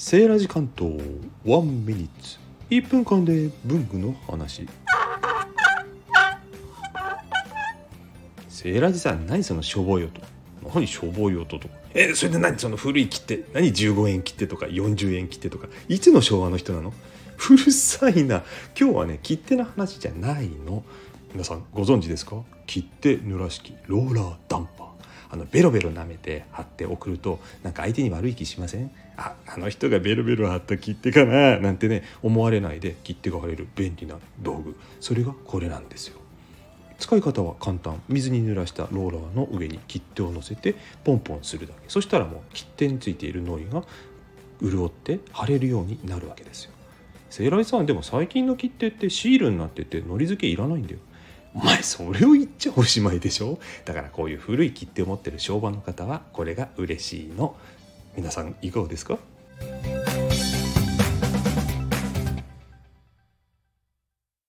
セーラジ関東ワンミニッツ。1分間で文具の話。セーラジさん何そのしょぼい音何しょぼい音とか。えそれで何？その古い切手。何15円切手とか40円切手とか。いつの昭和の人なの？うるさいな。今日はね切手の話じゃないの。皆さんご存知ですか？切手濡らし器ローラーダンパー。あのベロベロ舐めて貼って送るとなんか相手に悪い気しません？ああの人がベロベロ貼った切手かな？なんてね思われないで切手が貼れる便利な道具。それがこれなんですよ。使い方は簡単。水に濡らしたローラーの上に切手を乗せてポンポンするだけ。そしたらもう切手についているノイが潤って貼れるようになるわけですよ。セイライさんでも最近の切手ってシールになっててのり付けいらないんだよ。お前それを言っちゃおしまいでしょ？だからこういう古い切手を持ってる商売の方はこれが嬉しいの。皆さんいかがですか？